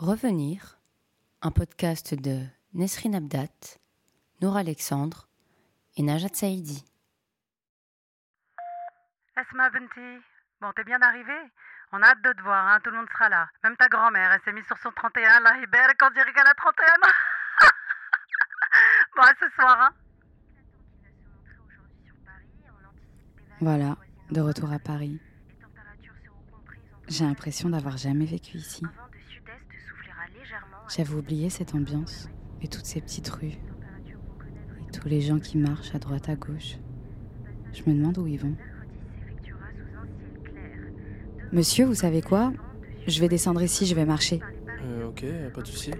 Revenir, un podcast de Nesrine Abdat, Nour Alexandre et Najat Saïdi. Asma Benti, bon, t'es bien arrivé On a hâte de te voir, hein, tout le monde sera là. Même ta grand-mère, elle s'est mise sur son 31, la Hibert, quand dirait qu'elle a 31 ans. bon, à ce soir, hein. Voilà, de retour à Paris. J'ai l'impression d'avoir jamais vécu ici. J'avais oublié cette ambiance et toutes ces petites rues. Et tous les gens qui marchent à droite à gauche. Je me demande où ils vont. Monsieur, vous savez quoi? Je vais descendre ici, je vais marcher. Euh, ok, pas de souci.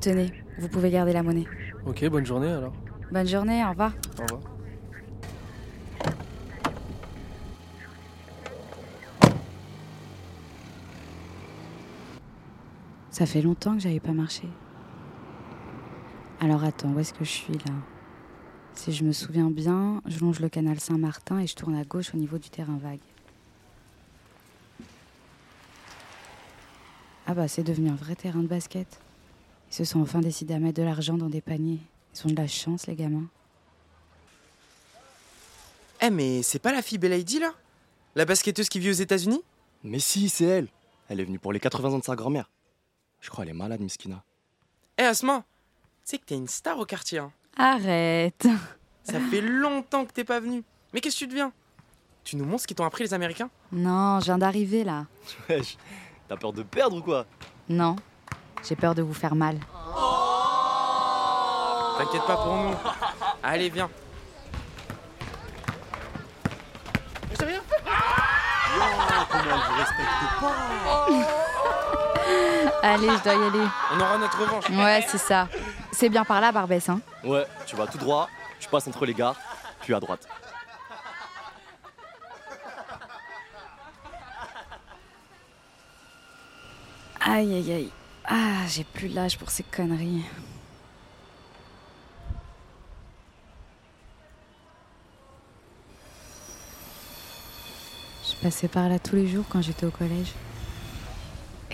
Tenez, vous pouvez garder la monnaie. Ok, bonne journée alors. Bonne journée, au revoir. Au revoir. Ça fait longtemps que j'avais pas marché. Alors attends, où est-ce que je suis là? Si je me souviens bien, je longe le canal Saint-Martin et je tourne à gauche au niveau du terrain vague. Ah bah c'est devenu un vrai terrain de basket. Ils se sont enfin décidés à mettre de l'argent dans des paniers. Ils ont de la chance les gamins. Eh, mais c'est pas la fille Lady là? La basketteuse qui vit aux États-Unis? Mais si, c'est elle. Elle est venue pour les 80 ans de sa grand-mère. Je crois elle est malade, Miskina. Eh, Asma Tu sais que t'es une star au quartier, hein Arrête Ça fait longtemps que t'es pas venue. Mais qu'est-ce que tu deviens? Tu nous montres ce qu'ils t'ont appris les Américains? Non, je viens d'arriver là. Wesh, t'as peur de perdre ou quoi? Non, j'ai peur de vous faire mal. T'inquiète pas pour nous. Allez, viens. Allez, je dois y aller. On aura notre revanche. Ouais, c'est ça. C'est bien par là, Barbès, hein Ouais, tu vas tout droit, tu passes entre les gares, puis à droite. Aïe, aïe, aïe. Ah, j'ai plus l'âge pour ces conneries. Je passais par là tous les jours quand j'étais au collège.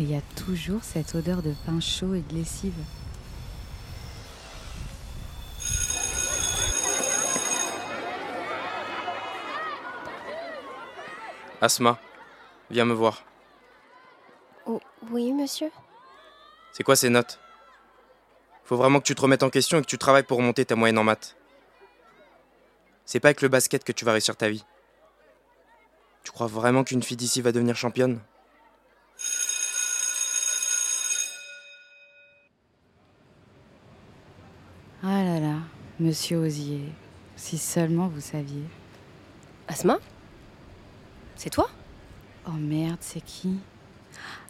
Et il y a toujours cette odeur de pain chaud et de lessive. Asma, viens me voir. Oh, oui, monsieur C'est quoi ces notes? Faut vraiment que tu te remettes en question et que tu travailles pour remonter ta moyenne en maths. C'est pas avec le basket que tu vas réussir ta vie. Tu crois vraiment qu'une fille d'ici va devenir championne Ah là là, monsieur Osier, si seulement vous saviez. Asma? C'est toi? Oh merde, c'est qui?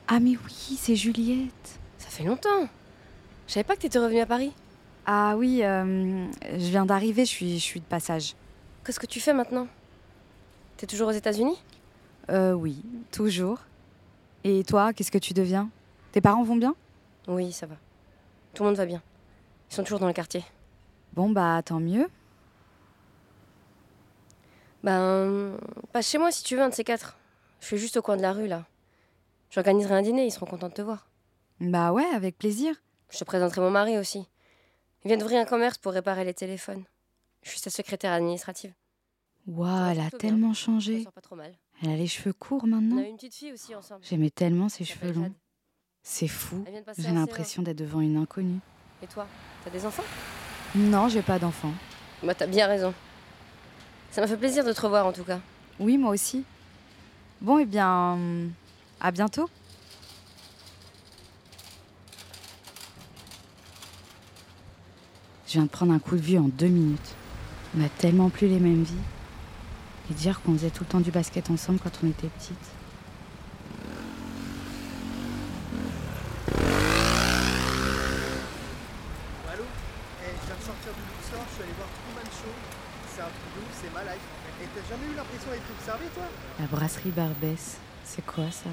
Ah mais oui, c'est Juliette. Ça fait longtemps. Je savais pas que t'étais revenue à Paris. Ah oui, euh, je viens d'arriver, je suis, je suis de passage. Qu'est-ce que tu fais maintenant? T'es toujours aux États-Unis? Euh oui, toujours. Et toi, qu'est-ce que tu deviens? Tes parents vont bien? Oui, ça va. Tout le monde va bien. Ils sont toujours dans le quartier. Bon bah tant mieux. Ben, passe chez moi si tu veux, un de ces quatre. Je suis juste au coin de la rue, là. J'organiserai un dîner, ils seront contents de te voir. Bah ouais, avec plaisir. Je te présenterai mon mari aussi. Il vient d'ouvrir un commerce pour réparer les téléphones. Je suis sa secrétaire administrative. Waouh, elle a bien. tellement Elle changé. sort pas trop mal. Elle a les cheveux courts On maintenant. a une petite fille aussi ensemble. J'aimais tellement ses cheveux longs. C'est fou. J'ai l'impression d'être devant une inconnue. Et toi, t'as des enfants? Non, j'ai pas d'enfant. Bah, t'as bien raison. Ça m'a fait plaisir de te revoir en tout cas. Oui, moi aussi. Bon, eh bien, à bientôt. Je viens de prendre un coup de vue en deux minutes. On a tellement plus les mêmes vies. Et dire qu'on faisait tout le temps du basket ensemble quand on était petite. Allô Eh, je viens de sortir du bookstore, je suis allé voir C'est un truc de ouf, c'est ma life. Et t'as jamais eu l'impression d'être observé, toi? La brasserie Barbès, c'est quoi ça?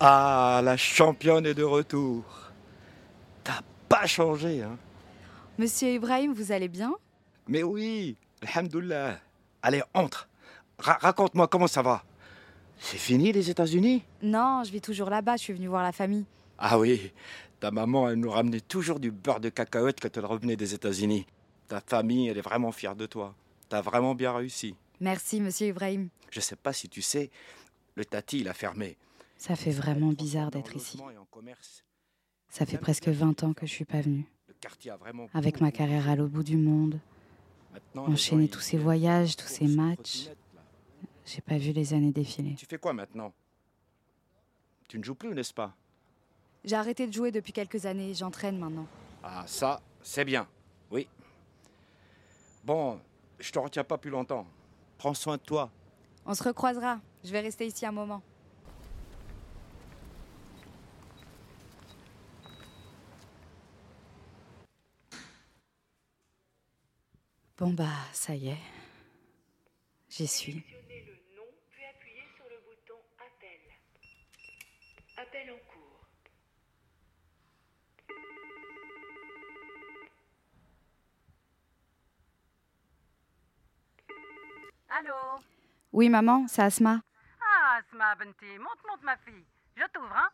Ah, la championne est de retour. T'as pas changé, hein? Monsieur Ibrahim, vous allez bien? Mais oui, alhamdoulilah. Allez, entre. Ra- Raconte-moi comment ça va? C'est fini les États-Unis? Non, je vis toujours là-bas, je suis venue voir la famille. Ah oui, ta maman, elle nous ramenait toujours du beurre de cacahuète quand elle revenait des États-Unis. Ta famille, elle est vraiment fière de toi. T'as vraiment bien réussi. Merci, monsieur Ibrahim. Je sais pas si tu sais, le tati, il a fermé. Ça fait vraiment bizarre d'être ici. Ça fait presque 20 ans que je suis pas venue. Avec ma carrière à l'autre bout du monde, enchaîner tous ces voyages, tous ces matchs. J'ai pas vu les années défiler. Tu fais quoi maintenant? Tu ne joues plus, n'est-ce pas? J'ai arrêté de jouer depuis quelques années, j'entraîne maintenant. Ah, ça, c'est bien. Oui. Bon, je te retiens pas plus longtemps. Prends soin de toi. On se recroisera, je vais rester ici un moment. Bon bah, ça y est. J'y suis. Appel en cours. Allô Oui, maman, c'est Asma. Ah, Asma Benti, monte, monte ma fille. Je t'ouvre, hein